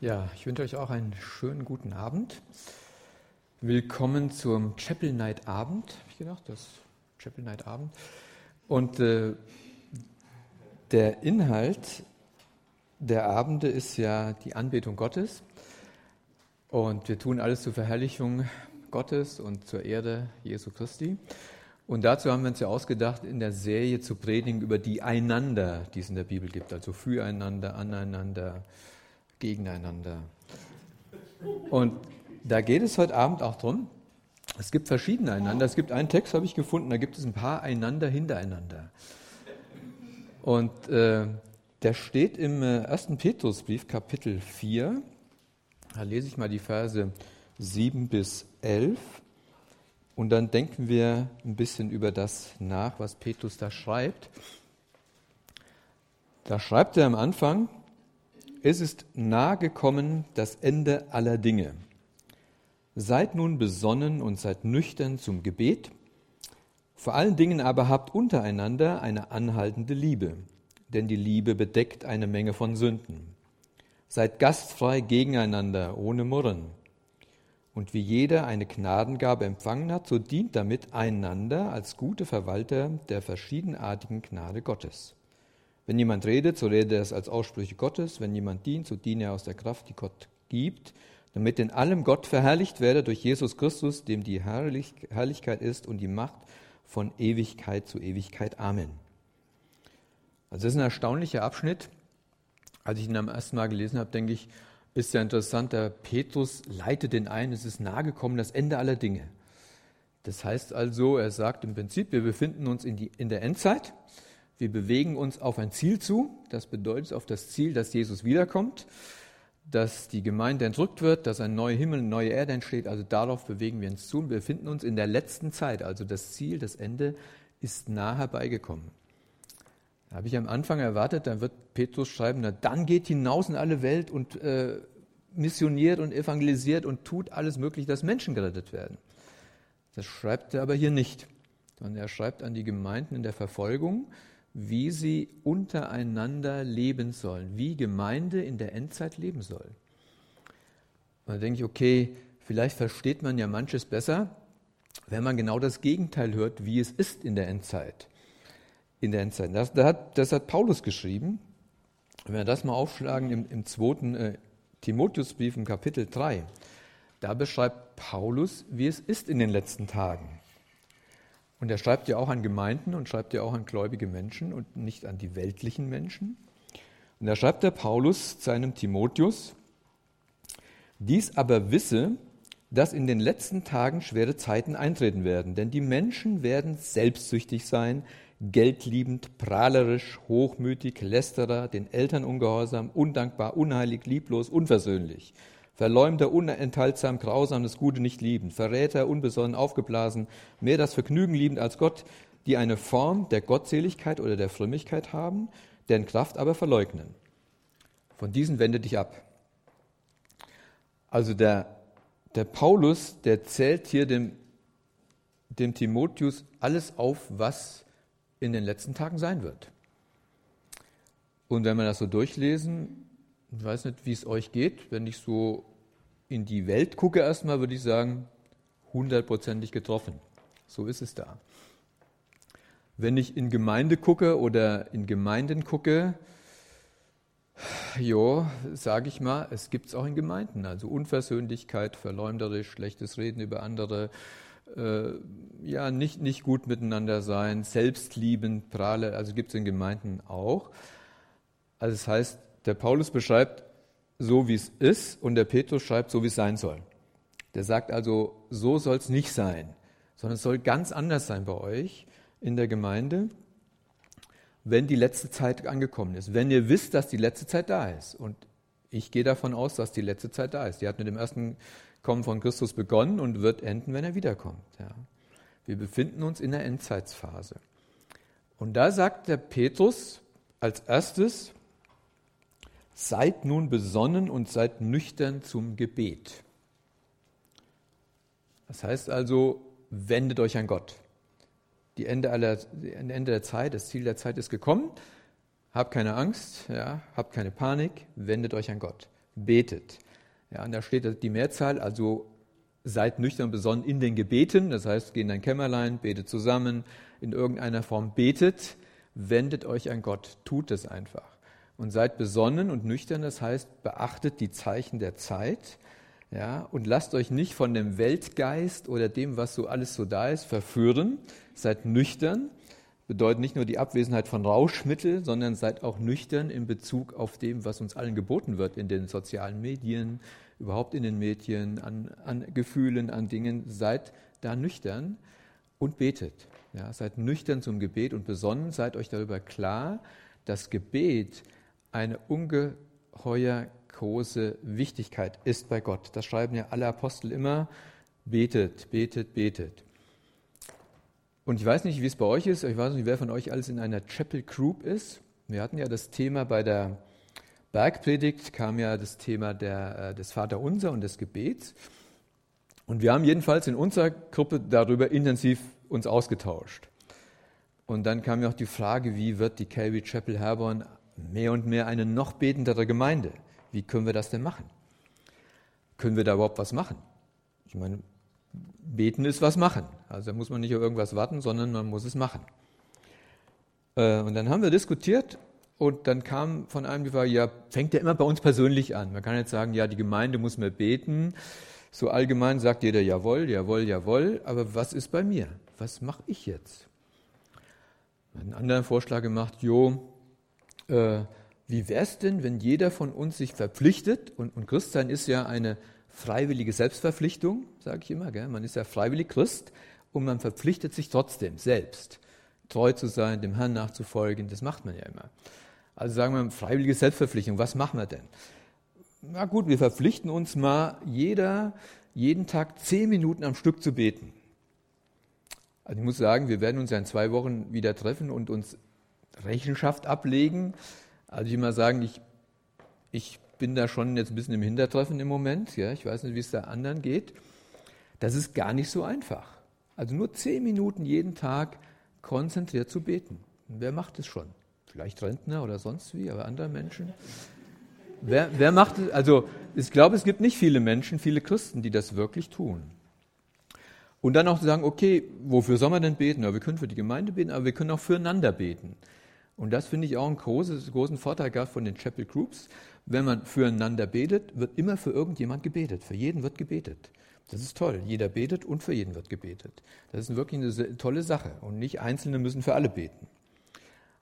Ja, ich wünsche euch auch einen schönen guten Abend. Willkommen zum Chapel Night Abend, habe ich gedacht, das Chapel Night Abend. Und äh, der Inhalt der Abende ist ja die Anbetung Gottes. Und wir tun alles zur Verherrlichung Gottes und zur Erde Jesu Christi. Und dazu haben wir uns ja ausgedacht, in der Serie zu predigen über die Einander, die es in der Bibel gibt, also füreinander, aneinander, gegeneinander. Und da geht es heute Abend auch drum. Es gibt verschiedene Einander. Es gibt einen Text, habe ich gefunden, da gibt es ein paar Einander hintereinander. Und äh, der steht im äh, 1. Petrusbrief, Kapitel 4. Da lese ich mal die Verse 7 bis 11. Und dann denken wir ein bisschen über das nach, was Petrus da schreibt. Da schreibt er am Anfang, es ist nahe gekommen das Ende aller Dinge. Seid nun besonnen und seid nüchtern zum Gebet. Vor allen Dingen aber habt untereinander eine anhaltende Liebe, denn die Liebe bedeckt eine Menge von Sünden. Seid gastfrei gegeneinander, ohne Murren. Und wie jeder eine Gnadengabe empfangen hat, so dient damit einander als gute Verwalter der verschiedenartigen Gnade Gottes. Wenn jemand redet, so redet er es als Aussprüche Gottes. Wenn jemand dient, so diene er aus der Kraft, die Gott gibt, damit in allem Gott verherrlicht werde durch Jesus Christus, dem die Herrlich Herrlichkeit ist und die Macht von Ewigkeit zu Ewigkeit. Amen. Also das ist ein erstaunlicher Abschnitt. Als ich ihn am ersten Mal gelesen habe, denke ich, ist ja interessant, der Petrus leitet den ein, es ist nahe gekommen, das Ende aller Dinge. Das heißt also, er sagt im Prinzip, wir befinden uns in, die, in der Endzeit, wir bewegen uns auf ein Ziel zu, das bedeutet auf das Ziel, dass Jesus wiederkommt, dass die Gemeinde entrückt wird, dass ein neuer Himmel, eine neue Erde entsteht, also darauf bewegen wir uns zu und wir befinden uns in der letzten Zeit, also das Ziel, das Ende ist nah herbeigekommen. Da habe ich am Anfang erwartet, dann wird Petrus schreiben, na, dann geht hinaus in alle Welt und äh, missioniert und evangelisiert und tut alles mögliche, dass Menschen gerettet werden. Das schreibt er aber hier nicht, sondern er schreibt an die Gemeinden in der Verfolgung, wie sie untereinander leben sollen, wie Gemeinde in der Endzeit leben soll. Und da denke ich, okay, vielleicht versteht man ja manches besser, wenn man genau das Gegenteil hört, wie es ist in der Endzeit in der Endzeit. Das, das, hat, das hat Paulus geschrieben. Wenn wir das mal aufschlagen im, im zweiten äh, Timotheusbrief im Kapitel 3, da beschreibt Paulus, wie es ist in den letzten Tagen. Und er schreibt ja auch an Gemeinden und schreibt ja auch an gläubige Menschen und nicht an die weltlichen Menschen. Und da schreibt der Paulus seinem Timotheus, dies aber wisse, dass in den letzten Tagen schwere Zeiten eintreten werden, denn die Menschen werden selbstsüchtig sein, geldliebend, prahlerisch, hochmütig, lästerer, den Eltern ungehorsam, undankbar, unheilig, lieblos, unversöhnlich, Verleumder, unenthaltsam, grausam, das Gute nicht liebend, Verräter, unbesonnen, aufgeblasen, mehr das Vergnügen liebend als Gott, die eine Form der Gottseligkeit oder der Frömmigkeit haben, deren Kraft aber verleugnen. Von diesen wende dich ab. Also der, der Paulus, der zählt hier dem, dem Timotheus alles auf, was in den letzten Tagen sein wird. Und wenn wir das so durchlesen, ich weiß nicht, wie es euch geht, wenn ich so in die Welt gucke erstmal, würde ich sagen, hundertprozentig getroffen. So ist es da. Wenn ich in Gemeinde gucke oder in Gemeinden gucke, ja, sage ich mal, es gibt es auch in Gemeinden. Also Unversöhnlichkeit, verleumderisch, schlechtes Reden über andere, äh, ja, nicht, nicht gut miteinander sein, selbstliebend, prahle, also gibt es in Gemeinden auch. Also das heißt, der Paulus beschreibt so, wie es ist und der Petrus schreibt so, wie es sein soll. Der sagt also, so soll es nicht sein, sondern es soll ganz anders sein bei euch in der Gemeinde, wenn die letzte Zeit angekommen ist. Wenn ihr wisst, dass die letzte Zeit da ist. Und ich gehe davon aus, dass die letzte Zeit da ist. Die hat mit dem ersten Kommen von Christus begonnen und wird enden, wenn er wiederkommt. Ja. Wir befinden uns in der Endzeitsphase. Und da sagt der Petrus als erstes, seid nun besonnen und seid nüchtern zum Gebet. Das heißt also, wendet euch an Gott. Die Ende, aller, Ende der Zeit, das Ziel der Zeit ist gekommen. Habt keine Angst, ja, habt keine Panik, wendet euch an Gott. betet. Ja, und da steht die Mehrzahl, also seid nüchtern besonnen in den Gebeten, das heißt, geht in ein Kämmerlein, betet zusammen, in irgendeiner Form betet, wendet euch an Gott, tut es einfach. Und seid besonnen und nüchtern, das heißt, beachtet die Zeichen der Zeit, ja, und lasst euch nicht von dem Weltgeist oder dem, was so alles so da ist, verführen. Seid nüchtern, bedeutet nicht nur die Abwesenheit von Rauschmittel, sondern seid auch nüchtern in Bezug auf dem, was uns allen geboten wird in den sozialen Medien, überhaupt in den Medien, an, an Gefühlen, an Dingen. Seid da nüchtern und betet. Ja, seid nüchtern zum Gebet und besonnen, seid euch darüber klar, dass Gebet eine ungeheuer große Wichtigkeit ist bei Gott. Das schreiben ja alle Apostel immer. Betet, betet, betet. Und ich weiß nicht, wie es bei euch ist. Ich weiß nicht, wer von euch alles in einer Chapel Group ist. Wir hatten ja das Thema bei der Bergpredigt, kam ja das Thema der, äh, des Vaterunser und des Gebets. Und wir haben jedenfalls in unserer Gruppe darüber intensiv uns ausgetauscht. Und dann kam ja auch die Frage, wie wird die Calvary Chapel Herborn mehr und mehr eine noch betendere Gemeinde? Wie können wir das denn machen? Können wir da überhaupt was machen? Ich meine, beten ist was machen. Also da muss man nicht auf irgendwas warten, sondern man muss es machen. Äh, und dann haben wir diskutiert und dann kam von einem die Frage, ja, fängt ja immer bei uns persönlich an. Man kann jetzt sagen, ja, die Gemeinde muss mehr beten. So allgemein sagt jeder, jawohl, jawohl, jawohl. Aber was ist bei mir? Was mache ich jetzt? Einen anderen Vorschlag gemacht, jo, äh, wie wäre es denn, wenn jeder von uns sich verpflichtet, und, und Christsein ist ja eine freiwillige Selbstverpflichtung, sage ich immer, gell? man ist ja freiwillig Christ und man verpflichtet sich trotzdem selbst, treu zu sein, dem Herrn nachzufolgen, das macht man ja immer. Also sagen wir freiwillige Selbstverpflichtung, was machen wir denn? Na gut, wir verpflichten uns mal, jeder jeden Tag zehn Minuten am Stück zu beten. Also ich muss sagen, wir werden uns ja in zwei Wochen wieder treffen und uns Rechenschaft ablegen also ich will mal sagen, ich, ich bin da schon jetzt ein bisschen im Hintertreffen im Moment. Ja, ich weiß nicht, wie es da anderen geht. Das ist gar nicht so einfach. Also nur zehn Minuten jeden Tag konzentriert zu beten. Wer macht es schon? Vielleicht Rentner oder sonst wie, aber andere Menschen. Wer, wer macht es? Also ich glaube, es gibt nicht viele Menschen, viele Christen, die das wirklich tun. Und dann auch zu sagen, okay, wofür soll man denn beten? Ja, wir können für die Gemeinde beten, aber wir können auch füreinander beten. Und das finde ich auch einen großes, großen Vorteil gehabt von den Chapel Groups. Wenn man füreinander betet, wird immer für irgendjemand gebetet. Für jeden wird gebetet. Das ist toll. Jeder betet und für jeden wird gebetet. Das ist wirklich eine tolle Sache. Und nicht Einzelne müssen für alle beten.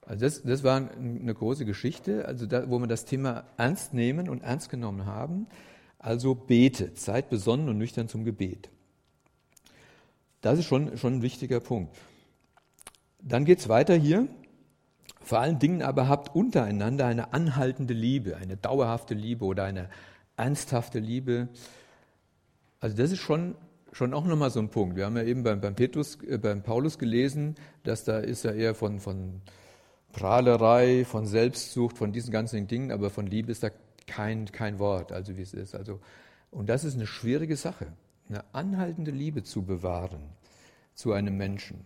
Also das, das war eine große Geschichte, also da, wo wir das Thema ernst nehmen und ernst genommen haben. Also betet, seid besonnen und nüchtern zum Gebet. Das ist schon, schon ein wichtiger Punkt. Dann geht es weiter hier. Vor allen Dingen aber habt untereinander eine anhaltende Liebe, eine dauerhafte Liebe oder eine ernsthafte Liebe. Also das ist schon, schon auch nochmal so ein Punkt. Wir haben ja eben beim, beim, Petrus, äh, beim Paulus gelesen, dass da ist er eher von, von Prahlerei, von Selbstsucht, von diesen ganzen Dingen, aber von Liebe ist da kein, kein Wort, also wie es ist. Also, und das ist eine schwierige Sache, eine anhaltende Liebe zu bewahren zu einem Menschen.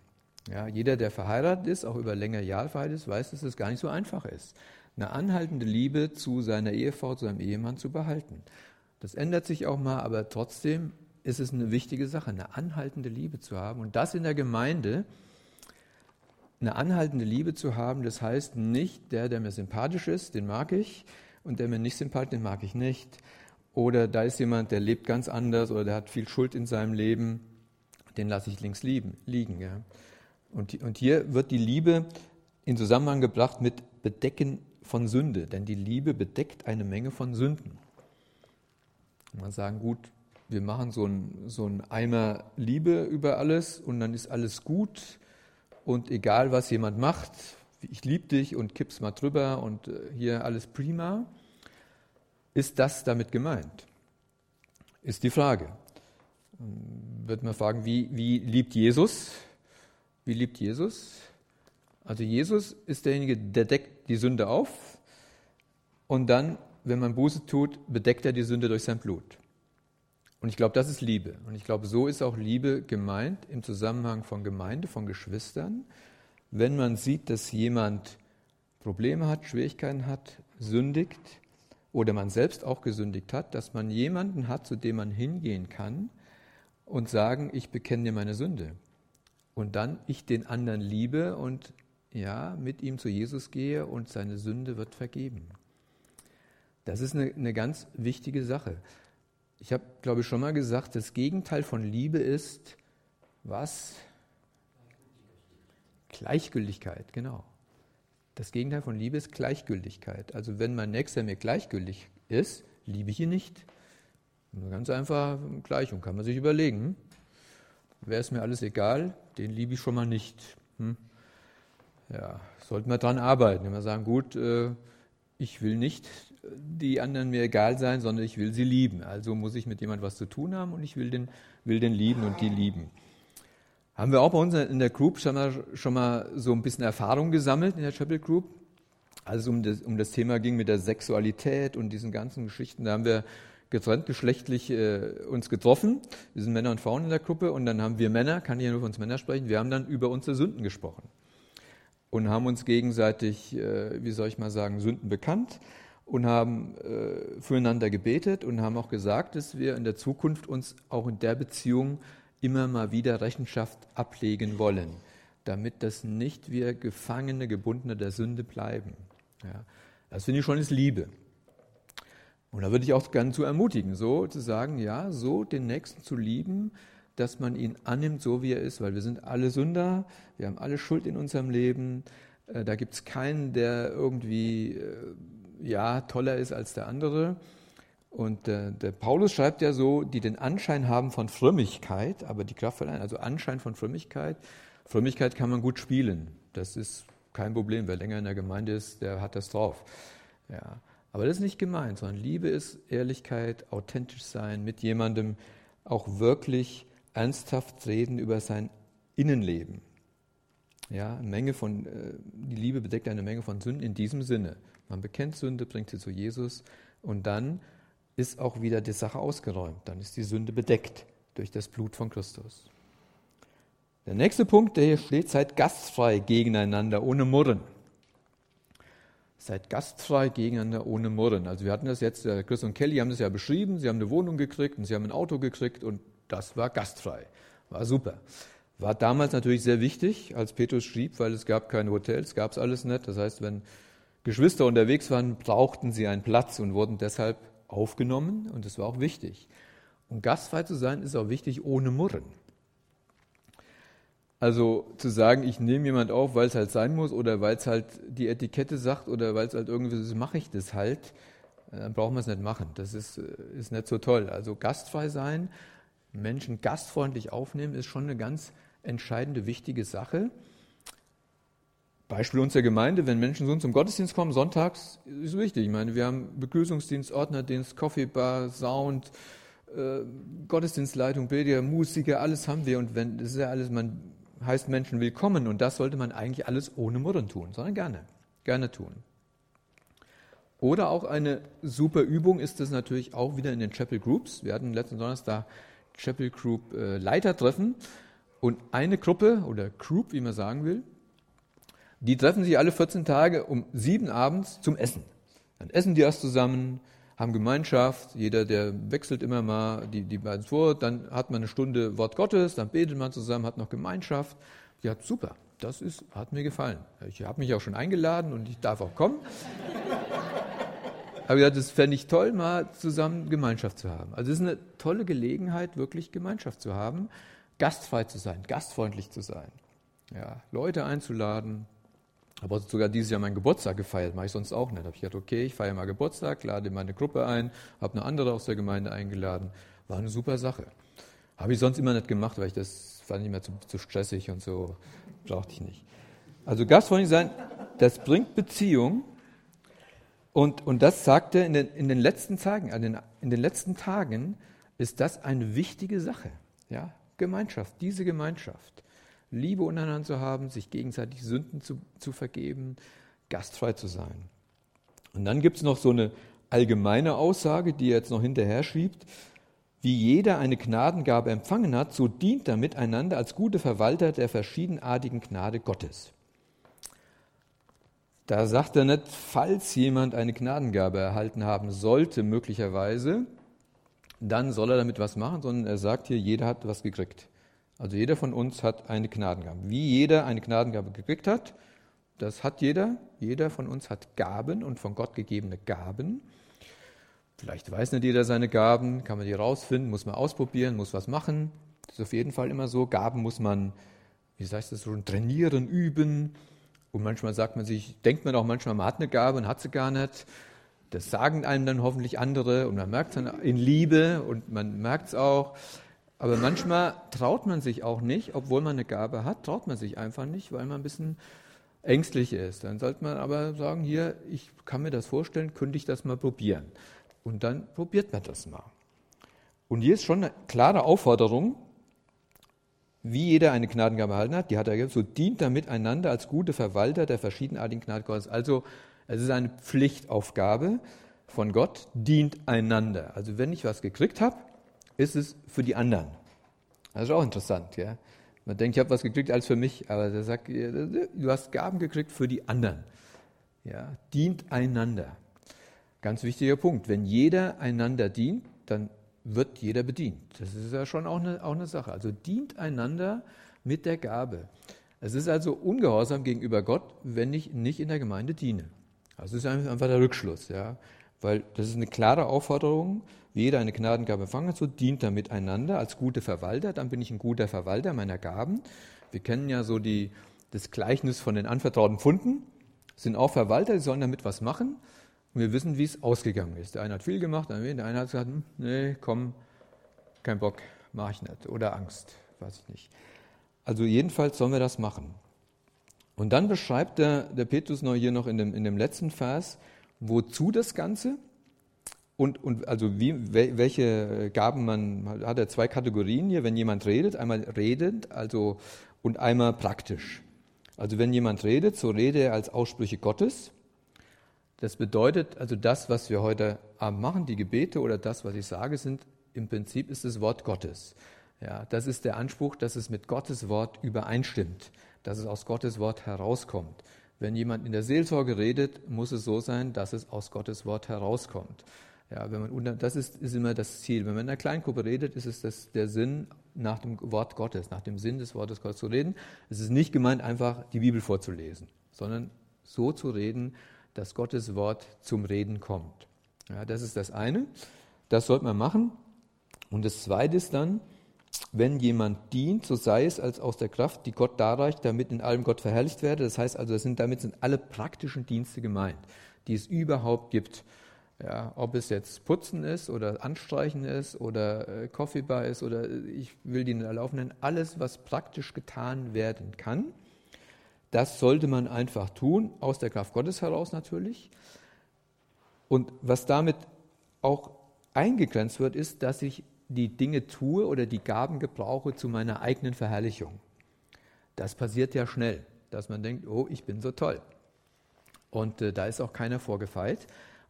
Ja, jeder, der verheiratet ist, auch über längere Jahre verheiratet ist, weiß, dass es gar nicht so einfach ist, eine anhaltende Liebe zu seiner Ehefrau, zu seinem Ehemann zu behalten. Das ändert sich auch mal, aber trotzdem ist es eine wichtige Sache, eine anhaltende Liebe zu haben. Und das in der Gemeinde, eine anhaltende Liebe zu haben, das heißt nicht, der, der mir sympathisch ist, den mag ich, und der mir nicht sympathisch, den mag ich nicht. Oder da ist jemand, der lebt ganz anders oder der hat viel Schuld in seinem Leben, den lasse ich links lieben, liegen. Ja. Und, und hier wird die Liebe in Zusammenhang gebracht mit Bedecken von Sünde, denn die Liebe bedeckt eine Menge von Sünden. Man sagen, gut, wir machen so ein, so Eimer Liebe über alles und dann ist alles gut und egal was jemand macht, ich liebe dich und kipp's mal drüber und äh, hier alles prima. Ist das damit gemeint? Ist die Frage. Wird man fragen, wie, wie liebt Jesus? Wie liebt Jesus? Also Jesus ist derjenige, der deckt die Sünde auf und dann, wenn man Buße tut, bedeckt er die Sünde durch sein Blut. Und ich glaube, das ist Liebe. Und ich glaube, so ist auch Liebe gemeint im Zusammenhang von Gemeinde, von Geschwistern. Wenn man sieht, dass jemand Probleme hat, Schwierigkeiten hat, sündigt, oder man selbst auch gesündigt hat, dass man jemanden hat, zu dem man hingehen kann und sagen, ich bekenne dir meine Sünde. Und dann ich den anderen liebe und ja, mit ihm zu Jesus gehe und seine Sünde wird vergeben. Das ist eine, eine ganz wichtige Sache. Ich habe, glaube ich, schon mal gesagt, das Gegenteil von Liebe ist was? Gleichgültigkeit, genau. Das Gegenteil von Liebe ist Gleichgültigkeit. Also wenn mein Nächster mir gleichgültig ist, liebe ich ihn nicht. Ganz einfach Gleichung, kann man sich überlegen. Wäre es mir alles egal, den liebe ich schon mal nicht. Hm? Ja, sollten wir dran arbeiten. Wenn wir sagen, gut, äh, ich will nicht die anderen mir egal sein, sondern ich will sie lieben. Also muss ich mit jemandem was zu tun haben und ich will den, will den lieben und die lieben. Haben wir auch bei uns in der Group schon mal, schon mal so ein bisschen Erfahrung gesammelt in der Chapel Group, als es um das, um das Thema ging mit der Sexualität und diesen ganzen Geschichten. Da haben wir getrennt geschlechtlich äh, uns getroffen. Wir sind Männer und Frauen in der Gruppe und dann haben wir Männer, kann ich ja nur von uns Männer sprechen, wir haben dann über unsere Sünden gesprochen und haben uns gegenseitig, äh, wie soll ich mal sagen, Sünden bekannt und haben äh, füreinander gebetet und haben auch gesagt, dass wir in der Zukunft uns auch in der Beziehung immer mal wieder Rechenschaft ablegen wollen, damit das nicht wir Gefangene, Gebundene der Sünde bleiben. Ja, das finde ich schon ist Liebe. Und da würde ich auch gerne zu ermutigen, so zu sagen, ja, so den Nächsten zu lieben, dass man ihn annimmt, so wie er ist, weil wir sind alle Sünder, wir haben alle Schuld in unserem Leben. Äh, da gibt es keinen, der irgendwie äh, ja, toller ist als der andere. Und der, der, Paulus schreibt ja so, die den Anschein haben von Frömmigkeit, aber die Kraft verleihen, also Anschein von Frömmigkeit. Frömmigkeit kann man gut spielen. Das ist kein Problem. Wer länger in der Gemeinde ist, der hat das drauf. Ja. Aber das ist nicht gemeint, sondern Liebe ist Ehrlichkeit, authentisch sein, mit jemandem auch wirklich ernsthaft reden über sein Innenleben. Ja, Menge von, äh, die Liebe bedeckt eine Menge von Sünden in diesem Sinne. Man bekennt Sünde, bringt sie zu Jesus und dann ist auch wieder die Sache ausgeräumt. Dann ist die Sünde bedeckt durch das Blut von Christus. Der nächste Punkt, der hier steht, seid gastfrei gegeneinander, ohne Murren. Seid gastfrei gegeneinander, ohne Murren. Also wir hatten das jetzt, Chris und Kelly haben das ja beschrieben, sie haben eine Wohnung gekriegt und sie haben ein Auto gekriegt und das war gastfrei. War super. War damals natürlich sehr wichtig, als Petrus schrieb, weil es gab keine Hotels, gab es alles nicht. Das heißt, wenn Geschwister unterwegs waren, brauchten sie einen Platz und wurden deshalb aufgenommen und das war auch wichtig. Und gastfrei zu sein ist auch wichtig ohne Murren. Also zu sagen, ich nehme jemand auf, weil es halt sein muss oder weil es halt die Etikette sagt oder weil es halt irgendwie ist, mache ich das halt, äh, dann brauchen wir es nicht machen. Das ist, äh, ist nicht so toll. Also gastfrei sein, Menschen gastfreundlich aufnehmen, ist schon eine ganz entscheidende, wichtige Sache. Beispiel unserer Gemeinde, wenn Menschen so zum Gottesdienst kommen, sonntags, ist wichtig. Ich meine, wir haben Begrüßungsdienst, Ordnerdienst, Coffeebar, Sound, äh, Gottesdienstleitung, Bilder, Musiker, alles haben wir. Und wenn, das ist ja alles, man heißt Menschen willkommen. Und das sollte man eigentlich alles ohne Murren tun, sondern gerne, gerne tun. Oder auch eine super Übung ist es natürlich auch wieder in den Chapel Groups. Wir hatten letzten Donnerstag Chapel Group äh, Leitertreffen und eine Gruppe oder Group, wie man sagen will, die treffen sich alle 14 Tage um sieben abends zum Essen. Dann essen die erst zusammen, haben Gemeinschaft, jeder, der wechselt immer mal die, die beiden vor, dann hat man eine Stunde Wort Gottes, dann betet man zusammen, hat noch Gemeinschaft. Ja, super, das ist, hat mir gefallen. Ich habe mich auch schon eingeladen und ich darf auch kommen. habe gesagt, das fände ich toll, mal zusammen Gemeinschaft zu haben. Also es ist eine tolle Gelegenheit, wirklich Gemeinschaft zu haben, gastfrei zu sein, gastfreundlich zu sein. Ja, Leute einzuladen, habe sogar dieses Jahr meinen Geburtstag gefeiert, mache ich sonst auch nicht. Da habe ich gedacht, okay, ich feiere mal Geburtstag, lade meine Gruppe ein, habe eine andere aus der Gemeinde eingeladen. War eine super Sache. Habe ich sonst immer nicht gemacht, weil ich das fand nicht mehr zu, zu stressig und so, brauchte ich nicht. Also gastfreundlich sein, das bringt Beziehung. Und, und das sagte in den, in den letzten Tagen, in den, in den letzten Tagen ist das eine wichtige Sache. Ja? Gemeinschaft, diese Gemeinschaft. Liebe untereinander zu haben, sich gegenseitig Sünden zu, zu vergeben, gastfrei zu sein. Und dann gibt es noch so eine allgemeine Aussage, die er jetzt noch hinterher schiebt. Wie jeder eine Gnadengabe empfangen hat, so dient er miteinander als gute Verwalter der verschiedenartigen Gnade Gottes. Da sagt er nicht, falls jemand eine Gnadengabe erhalten haben sollte, möglicherweise, dann soll er damit was machen, sondern er sagt hier, jeder hat was gekriegt. Also jeder von uns hat eine Gnadengabe. Wie jeder eine Gnadengabe gekriegt hat, das hat jeder. Jeder von uns hat Gaben und von Gott gegebene Gaben. Vielleicht weiß nicht jeder seine Gaben, kann man die rausfinden, muss man ausprobieren, muss was machen. Das ist auf jeden Fall immer so. Gaben muss man, wie heißt das so, trainieren, üben. Und manchmal sagt man sich, denkt man auch manchmal, man hat eine Gabe und hat sie gar nicht. Das sagen einem dann hoffentlich andere und man merkt es dann in Liebe und man merkt es auch. Aber manchmal traut man sich auch nicht, obwohl man eine Gabe hat, traut man sich einfach nicht, weil man ein bisschen ängstlich ist. Dann sollte man aber sagen, hier, ich kann mir das vorstellen, könnte ich das mal probieren. Und dann probiert man das mal. Und hier ist schon eine klare Aufforderung, wie jeder eine Gnadengabe erhalten hat, die hat er gegeben, so dient er miteinander als gute Verwalter der verschiedenartigen Gnade. Also es ist eine Pflichtaufgabe von Gott, dient einander. Also wenn ich was gekriegt habe, ist es für die anderen. Das ist auch interessant. Ja? Man denkt, ich habe was gekriegt als für mich, aber er sagt, du hast Gaben gekriegt für die anderen. Ja? Dient einander. Ganz wichtiger Punkt. Wenn jeder einander dient, dann wird jeder bedient. Das ist ja schon auch eine, auch eine Sache. Also dient einander mit der Gabe. Es ist also ungehorsam gegenüber Gott, wenn ich nicht in der Gemeinde diene. Das ist einfach der Rückschluss, ja. Weil das ist eine klare Aufforderung, jeder eine Gnadengabe empfangen hat, so dient er miteinander als gute Verwalter, dann bin ich ein guter Verwalter meiner Gaben. Wir kennen ja so die, das Gleichnis von den anvertrauten Pfunden, sind auch Verwalter, die sollen damit was machen. Und wir wissen, wie es ausgegangen ist. Der eine hat viel gemacht, der eine hat gesagt, hm, nee, komm, kein Bock, mache ich nicht. Oder Angst, weiß ich nicht. Also jedenfalls sollen wir das machen. Und dann beschreibt der, der Petrus noch hier noch in dem, in dem letzten Vers, wozu das Ganze und, und also wie, welche Gaben man hat er zwei Kategorien hier, wenn jemand redet, einmal redend, also und einmal praktisch. Also wenn jemand redet, so rede er als Aussprüche Gottes das bedeutet also, das, was wir heute Abend machen, die Gebete oder das, was ich sage, sind im Prinzip ist das Wort Gottes. Ja, das ist der Anspruch, dass es mit Gottes Wort übereinstimmt, dass es aus Gottes Wort herauskommt. Wenn jemand in der Seelsorge redet, muss es so sein, dass es aus Gottes Wort herauskommt. Ja, wenn man, das ist, ist immer das Ziel. Wenn man in einer Kleingruppe redet, ist es das, der Sinn, nach dem Wort Gottes, nach dem Sinn des Wortes Gottes zu reden. Es ist nicht gemeint, einfach die Bibel vorzulesen, sondern so zu reden, dass Gottes Wort zum Reden kommt. Ja, das ist das eine. Das sollte man machen. Und das zweite ist dann, wenn jemand dient, so sei es als aus der Kraft, die Gott darreicht, damit in allem Gott verherrlicht werde. Das heißt also, das sind, damit sind alle praktischen Dienste gemeint, die es überhaupt gibt. Ja, ob es jetzt Putzen ist oder Anstreichen ist oder äh, Coffeebar ist oder ich will die erlauben nennen, alles, was praktisch getan werden kann, das sollte man einfach tun, aus der Kraft Gottes heraus natürlich. Und was damit auch eingegrenzt wird, ist, dass ich die Dinge tue oder die Gaben gebrauche zu meiner eigenen Verherrlichung. Das passiert ja schnell, dass man denkt, oh, ich bin so toll. Und äh, da ist auch keiner vorgefeilt.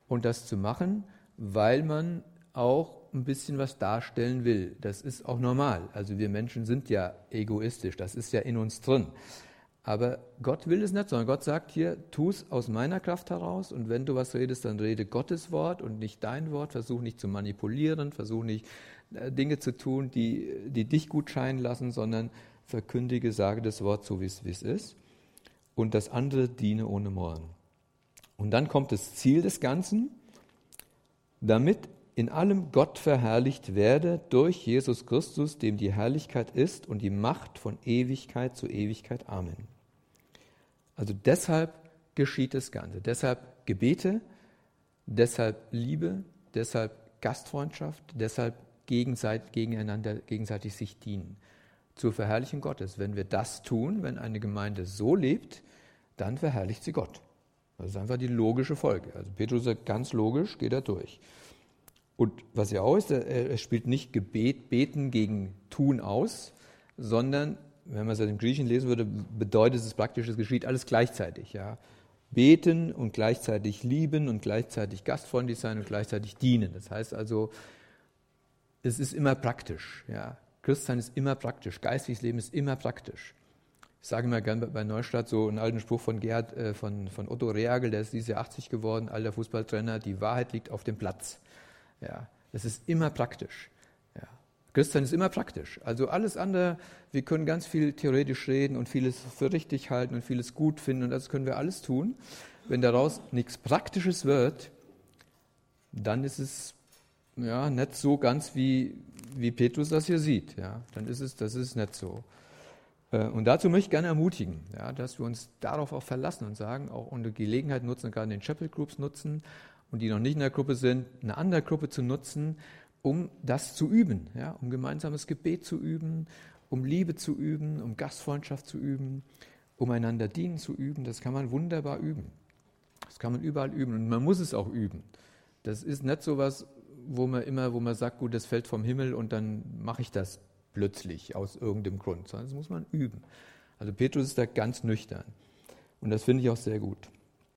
Und das zu machen, weil man auch ein bisschen was darstellen will. Das ist auch normal. Also wir Menschen sind ja egoistisch, das ist ja in uns drin. Aber Gott will es nicht, sondern Gott sagt hier, tu es aus meiner Kraft heraus und wenn du was redest, dann rede Gottes Wort und nicht dein Wort. Versuch nicht zu manipulieren, versuch nicht äh, Dinge zu tun, die, die dich gut scheinen lassen, sondern verkündige, sage das Wort so, wie es ist. Und das andere diene ohne Mohren. Und dann kommt das Ziel des Ganzen, damit in allem Gott verherrlicht werde durch Jesus Christus, dem die Herrlichkeit ist und die Macht von Ewigkeit zu Ewigkeit. Amen. Also deshalb geschieht das Ganze. Deshalb Gebete, deshalb Liebe, deshalb Gastfreundschaft, deshalb gegenseitig, gegeneinander gegenseitig sich dienen. Zur Verherrlichung Gottes. Wenn wir das tun, wenn eine Gemeinde so lebt, dann verherrlicht sie Gott. Das ist einfach die logische Folge. Also Petrus sagt ganz logisch, geht er durch. Und was ja auch ist, er spielt nicht Gebet, Beten gegen Tun aus, sondern wenn man es im Griechen lesen würde, bedeutet es praktisch, es geschieht alles gleichzeitig. Ja. Beten und gleichzeitig lieben und gleichzeitig gastfreundlich sein und gleichzeitig dienen. Das heißt also, es ist immer praktisch. Ja. Christsein ist immer praktisch, geistliches Leben ist immer praktisch. Ich sage immer gerne bei Neustadt so einen alten Spruch von Gerhard, äh, von, von Otto Reagel, der ist dieses Jahr 80 geworden, alter Fußballtrainer, die Wahrheit liegt auf dem Platz. Ja, das ist immer praktisch. Ja. Christian ist immer praktisch. Also alles andere, wir können ganz viel theoretisch reden und vieles für richtig halten und vieles gut finden und das können wir alles tun. Wenn daraus nichts Praktisches wird, dann ist es ja nicht so ganz wie, wie Petrus das hier sieht. Ja. Dann ist es, das ist nicht so. Äh, und dazu möchte ich gerne ermutigen, ja, dass wir uns darauf auch verlassen und sagen, auch unsere Gelegenheit nutzen, gerade in den Chapel Groups nutzen und die noch nicht in der Gruppe sind, eine andere Gruppe zu nutzen, um das zu üben, ja, um gemeinsames Gebet zu üben, um Liebe zu üben, um Gastfreundschaft zu üben, um einander dienen zu üben. Das kann man wunderbar üben. Das kann man überall üben und man muss es auch üben. Das ist nicht so was, wo man immer, wo man sagt, gut, das fällt vom Himmel und dann mache ich das plötzlich aus irgendeinem Grund, sondern das muss man üben. Also Petrus ist da ganz nüchtern und das finde ich auch sehr gut.